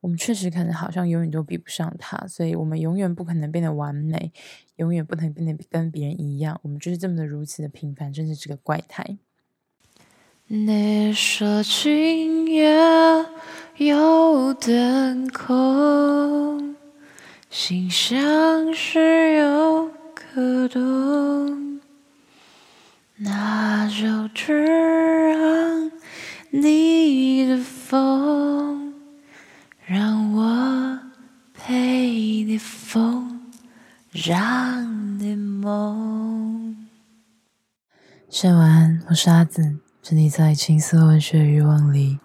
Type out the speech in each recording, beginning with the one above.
我们确实可能好像永远都比不上他，所以我们永远不可能变得完美，永远不能变得跟别人一样。我们就是这么的如此的平凡，真的是个怪胎。你说今夜有点空，心像是有个洞，那就只让你的风。让你梦。深晚，我是阿紫，沉溺在情色文学欲望里，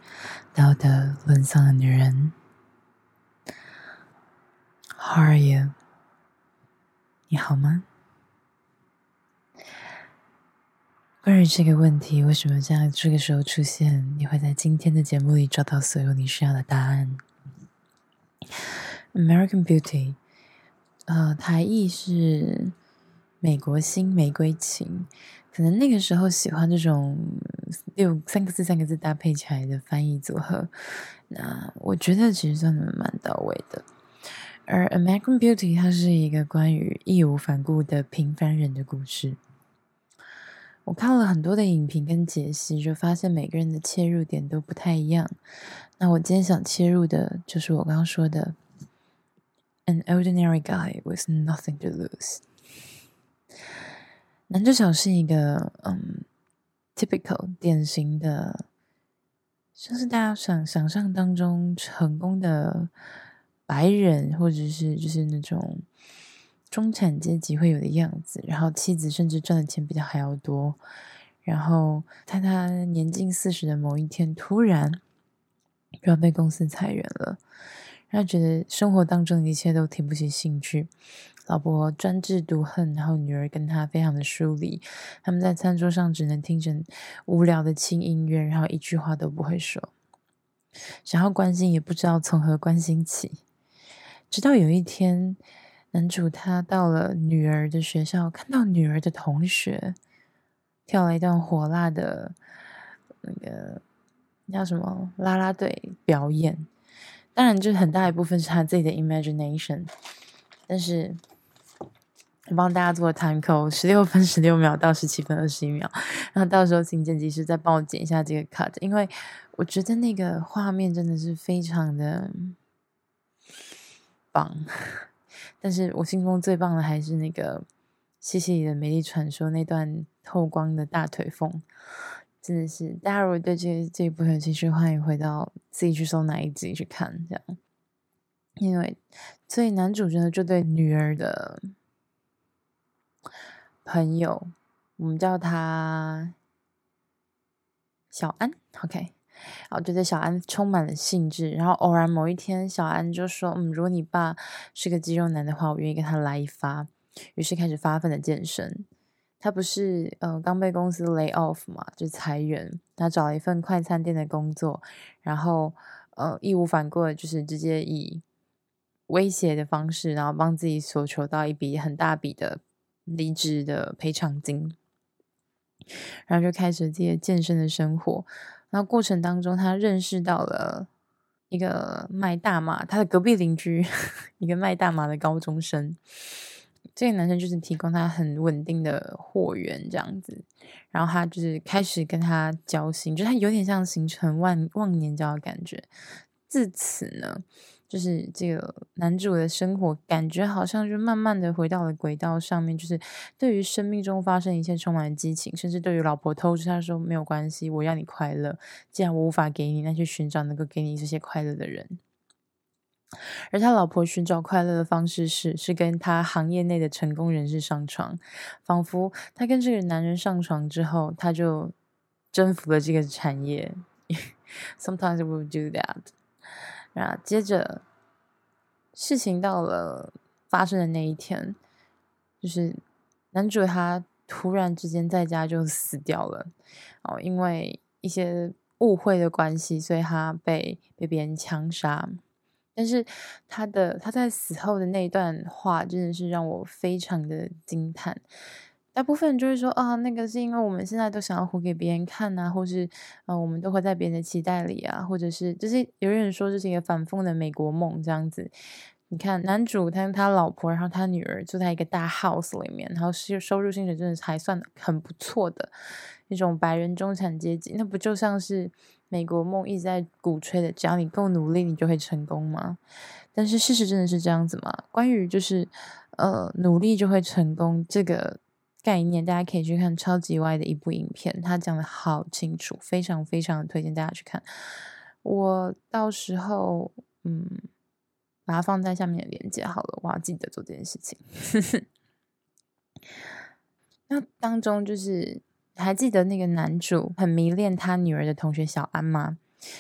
道德沦丧的女人。How are you？你好吗？关于这个问题，为什么在这个时候出现？你会在今天的节目里找到所有你需要的答案。American Beauty，呃，台译是美国新玫瑰情，可能那个时候喜欢这种六三个字三个字搭配起来的翻译组合，那我觉得其实算的蛮到位的。而 American Beauty 它是一个关于义无反顾的平凡人的故事。我看了很多的影评跟解析，就发现每个人的切入点都不太一样。那我今天想切入的就是我刚刚说的，An ordinary guy with nothing to lose。男主角是一个嗯，typical 典型的，像是大家想想象当中成功的白人，或者是就是那种。中产阶级会有的样子，然后妻子甚至赚的钱比他还要多，然后在他年近四十的某一天，突然就要被公司裁员了，他觉得生活当中一切都提不起兴趣，老婆专制独横，然后女儿跟他非常的疏离，他们在餐桌上只能听着无聊的轻音乐，然后一句话都不会说，想要关心也不知道从何关心起，直到有一天。男主他到了女儿的学校，看到女儿的同学跳了一段火辣的那个叫什么啦啦队表演，当然，就是很大一部分是他自己的 imagination。但是我帮大家做 time code，十六 分十六秒到十七分二十一秒，然后到时候请剪辑师再帮我剪一下这个 cut，因为我觉得那个画面真的是非常的棒。但是我心中最棒的还是那个西西里的美丽传说那段透光的大腿缝，真的是大家如果对这这一部有兴趣，欢迎回到自己去搜哪一集去看这样。因为所以男主角就对女儿的朋友，我们叫他小安，OK。然后就对小安充满了兴致，然后偶然某一天，小安就说：“嗯，如果你爸是个肌肉男的话，我愿意跟他来一发。”于是开始发奋的健身。他不是呃刚被公司 lay off 嘛，就裁员，他找了一份快餐店的工作，然后呃义无反顾的，就是直接以威胁的方式，然后帮自己索求到一笔很大笔的离职的赔偿金，然后就开始自己的健身的生活。然后过程当中，他认识到了一个卖大麻，他的隔壁邻居，一个卖大麻的高中生。这个男生就是提供他很稳定的货源，这样子。然后他就是开始跟他交心，就他有点像形成万忘年交的感觉。自此呢。就是这个男主的生活，感觉好像就慢慢的回到了轨道上面。就是对于生命中发生一切充满了激情，甚至对于老婆偷吃，他说没有关系，我要你快乐。既然我无法给你，那去寻找能够给你这些快乐的人。而他老婆寻找快乐的方式是，是跟他行业内的成功人士上床，仿佛他跟这个男人上床之后，他就征服了这个产业。Sometimes we do that. 然后，接着事情到了发生的那一天，就是男主他突然之间在家就死掉了哦，因为一些误会的关系，所以他被被别人枪杀。但是他的他在死后的那一段话真的是让我非常的惊叹。大部分人就会说啊，那个是因为我们现在都想要活给别人看啊，或是呃，我们都活在别人的期待里啊，或者是就是有人说这是一个反讽的美国梦这样子。你看男主他跟他老婆，然后他女儿住在一个大 house 里面，然后是收入薪水真的还算很不错的那种白人中产阶级，那不就像是美国梦一直在鼓吹的，只要你够努力，你就会成功吗？但是事实真的是这样子吗？关于就是呃努力就会成功这个概念，大家可以去看超级歪的一部影片，他讲的好清楚，非常非常推荐大家去看。我到时候嗯把它放在下面的链接好了，我要记得做这件事情。那当中就是还记得那个男主很迷恋他女儿的同学小安吗？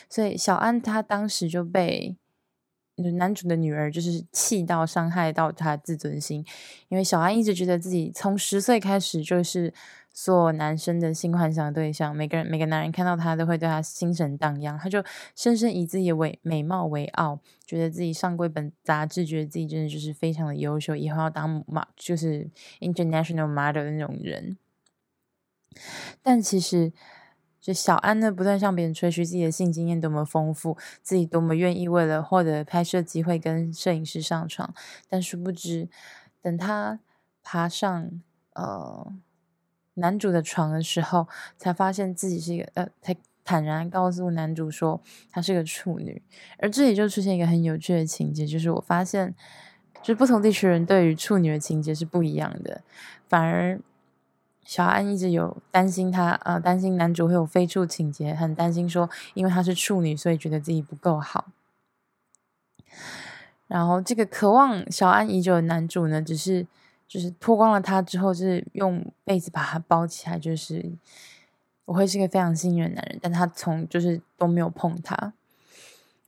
所以小安他当时就被。男主的女儿就是气到伤害到他自尊心，因为小安一直觉得自己从十岁开始就是所有男生的性幻想对象，每个人每个男人看到他都会对他心神荡漾，他就深深以自己为美貌为傲，觉得自己上过一本杂志，觉得自己真的就是非常的优秀，以后要当马就是 international model 的那种人，但其实。就小安呢，不断向别人吹嘘自己的性经验多么丰富，自己多么愿意为了获得拍摄机会跟摄影师上床，但殊不知，等他爬上呃男主的床的时候，才发现自己是一个呃，才坦然告诉男主说他是个处女。而这里就出现一个很有趣的情节，就是我发现，就是不同地区人对于处女的情节是不一样的，反而。小安一直有担心他，呃，担心男主会有非处情节，很担心说，因为她是处女，所以觉得自己不够好。然后这个渴望小安已久的男主呢，只是就是脱光了她之后，就是用被子把她包起来，就是我会是个非常幸运的男人，但他从就是都没有碰她，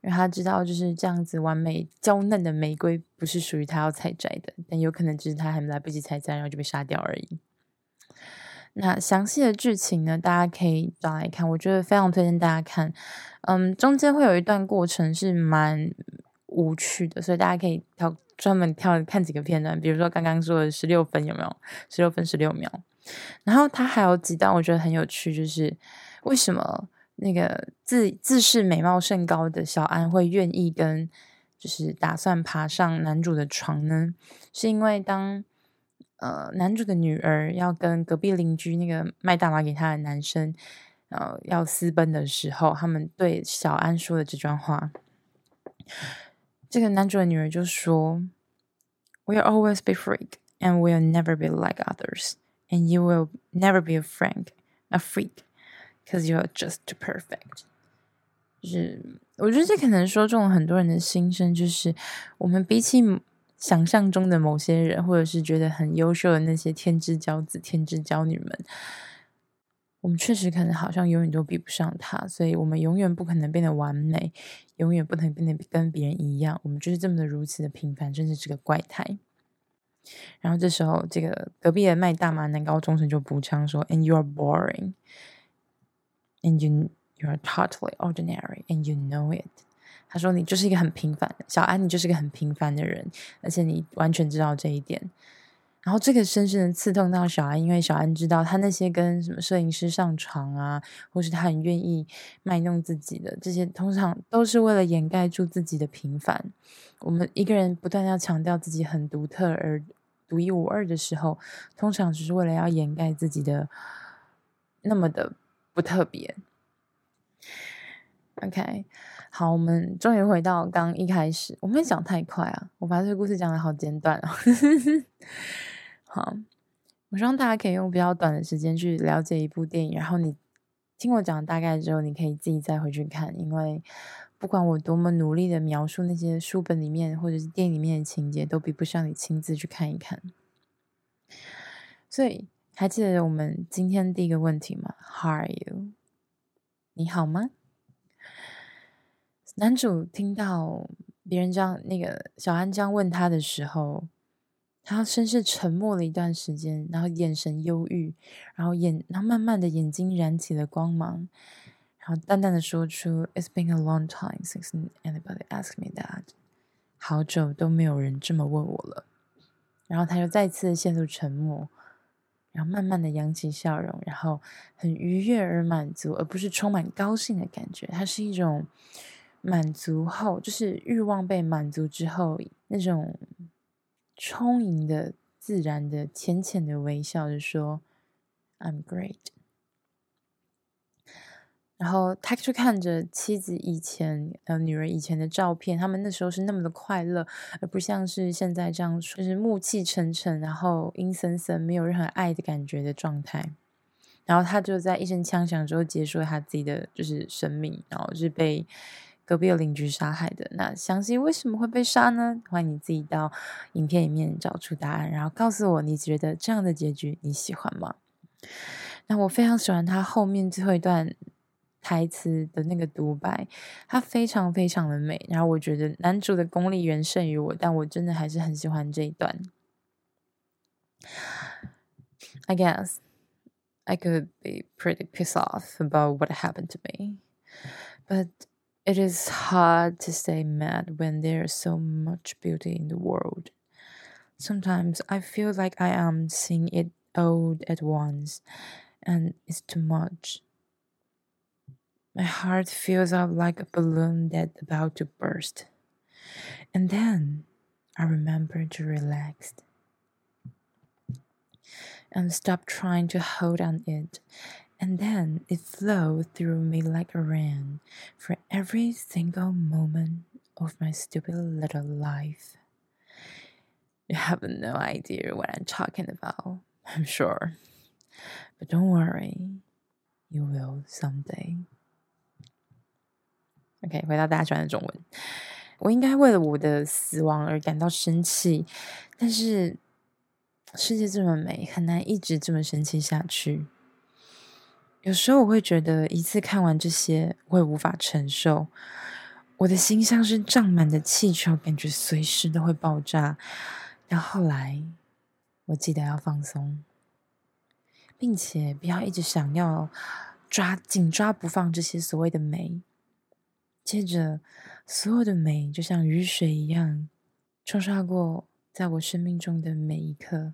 因为他知道就是这样子完美娇嫩的玫瑰不是属于他要采摘的，但有可能只是他还来不及采摘，然后就被杀掉而已。那详细的剧情呢，大家可以找来看，我觉得非常推荐大家看。嗯，中间会有一段过程是蛮无趣的，所以大家可以挑专门挑看几个片段，比如说刚刚说的十六分有没有？十六分十六秒。然后他还有几段我觉得很有趣，就是为什么那个自自视美貌甚高的小安会愿意跟就是打算爬上男主的床呢？是因为当。呃，男主的女儿要跟隔壁邻居那个卖大麻给他的男生，呃，要私奔的时候，他们对小安说的这段话。这个男主的女儿就说：“We'll always be freak, and we'll never be like others, and you will never be a frank, a freak, because you are just too perfect。”就是我觉得这可能说中了很多人的心声，就是我们比起。想象中的某些人，或者是觉得很优秀的那些天之骄子、天之骄女们，我们确实可能好像永远都比不上他，所以我们永远不可能变得完美，永远不能变得跟别人一样。我们就是这么的如此的平凡，真是这个怪胎。然后这时候，这个隔壁的卖大麻男高中生就补枪说：“And you are boring, and you you are totally ordinary, and you know it。”他说：“你就是一个很平凡的小安，你就是一个很平凡的人，而且你完全知道这一点。然后这个深深的刺痛到小安，因为小安知道他那些跟什么摄影师上床啊，或是他很愿意卖弄自己的这些，通常都是为了掩盖住自己的平凡。我们一个人不断要强调自己很独特而独一无二的时候，通常只是为了要掩盖自己的那么的不特别。OK。”好，我们终于回到刚一开始。我没讲太快啊，我把这个故事讲的好简短哦。好，我希望大家可以用比较短的时间去了解一部电影，然后你听我讲大概之后，你可以自己再回去看。因为不管我多么努力的描述那些书本里面或者是电影里面的情节，都比不上你亲自去看一看。所以，还记得我们今天第一个问题吗？How are you？你好吗？男主听到别人这样，那个小安这样问他的时候，他先是沉默了一段时间，然后眼神忧郁，然后眼，然后慢慢的眼睛燃起了光芒，然后淡淡的说出：“It's been a long time since anybody asked me that。”好久都没有人这么问我了。然后他又再次陷入沉默，然后慢慢的扬起笑容，然后很愉悦而满足，而不是充满高兴的感觉。它是一种满足后，就是欲望被满足之后那种充盈的、自然的、浅浅的微笑，就说 “I'm great”。然后他就看着妻子以前、呃女儿以前的照片，他们那时候是那么的快乐，而不像是现在这样，就是暮气沉沉，然后阴森森，没有任何爱的感觉的状态。然后他就在一声枪响之后结束了他自己的就是生命，然后是被隔壁的邻居杀害的。那详细为什么会被杀呢？欢迎你自己到影片里面找出答案，然后告诉我你觉得这样的结局你喜欢吗？那我非常喜欢他后面最后一段。台词的那个独白，它非常非常的美。然后我觉得男主的功力远胜于我，但我真的还是很喜欢这一段。I guess I could be pretty pissed off about what happened to me, but it is hard to stay mad when there's so much beauty in the world. Sometimes I feel like I am seeing it all at once, and it's too much. My heart fills up like a balloon that's about to burst. And then I remember to relax and stop trying to hold on it And then it flowed through me like a rain for every single moment of my stupid little life. You have no idea what I'm talking about, I'm sure. But don't worry, you will someday. OK，回到大家喜欢的中文。我应该为了我的死亡而感到生气，但是世界这么美，很难一直这么生气下去。 有时候我会觉得，一次看完这些，会无法承受。我的心像是胀满的气球，感觉随时都会爆炸。但后来，我记得要放松，并且不要一直想要抓紧抓不放这些所谓的美。接着，所有的美就像雨水一样，冲刷过在我生命中的每一刻，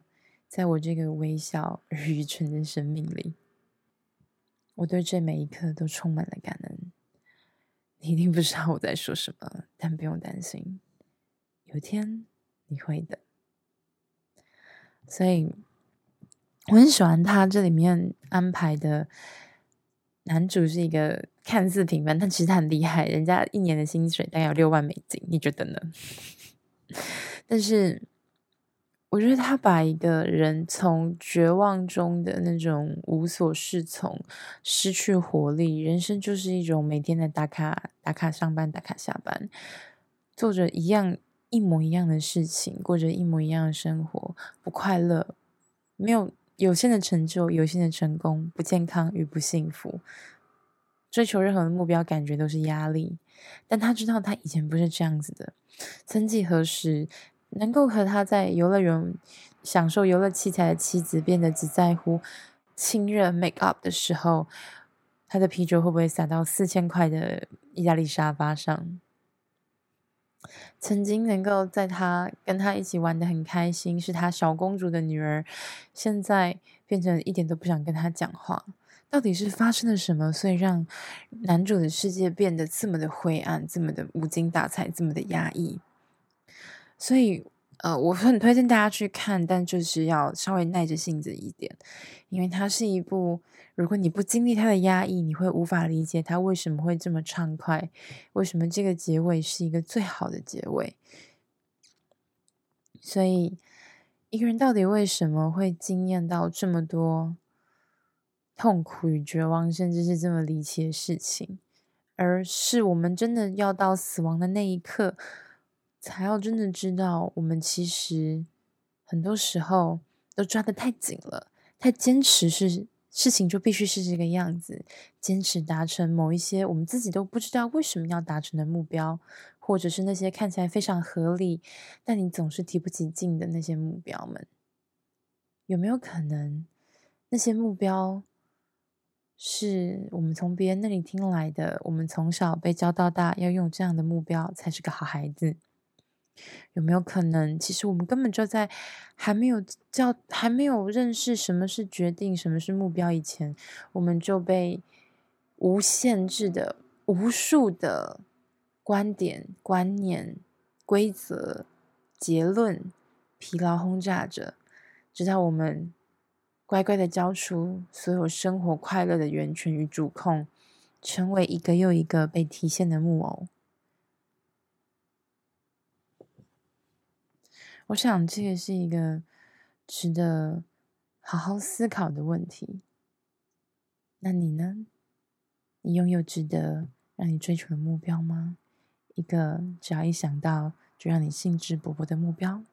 在我这个微小而愚蠢的生命里，我对这每一刻都充满了感恩。你一定不知道我在说什么，但不用担心，有一天你会的。所以，我很喜欢他这里面安排的。男主是一个看似平凡，但其实他很厉害。人家一年的薪水大概有六万美金，你觉得呢？但是我觉得他把一个人从绝望中的那种无所适从、失去活力，人生就是一种每天的打卡、打卡上班、打卡下班，做着一样一模一样的事情，过着一模一样的生活，不快乐，没有。有限的成就，有限的成功，不健康与不幸福，追求任何的目标，感觉都是压力。但他知道，他以前不是这样子的。曾几何时，能够和他在游乐园享受游乐器材的妻子，变得只在乎亲热 make up 的时候，他的啤酒会不会洒到四千块的意大利沙发上？曾经能够在他跟他一起玩得很开心，是他小公主的女儿，现在变成一点都不想跟他讲话。到底是发生了什么，所以让男主的世界变得这么的灰暗，这么的无精打采，这么的压抑？所以，呃，我很推荐大家去看，但就是要稍微耐着性子一点，因为它是一部。如果你不经历他的压抑，你会无法理解他为什么会这么畅快，为什么这个结尾是一个最好的结尾。所以，一个人到底为什么会经验到这么多痛苦与绝望，甚至是这么离奇的事情，而是我们真的要到死亡的那一刻，才要真的知道，我们其实很多时候都抓得太紧了，太坚持是。事情就必须是这个样子，坚持达成某一些我们自己都不知道为什么要达成的目标，或者是那些看起来非常合理，但你总是提不起劲的那些目标们，有没有可能那些目标是我们从别人那里听来的？我们从小被教到大要用这样的目标才是个好孩子，有没有可能，其实我们根本就在还没有叫、还没有认识什么是决定、什么是目标以前，我们就被无限制的、无数的观点、观念、规则、结论疲劳轰炸着，直到我们乖乖的交出所有生活快乐的源泉与主控，成为一个又一个被提线的木偶。我想，这个是一个值得好好思考的问题。那你呢？你拥有值得让你追求的目标吗？一个只要一想到就让你兴致勃勃的目标？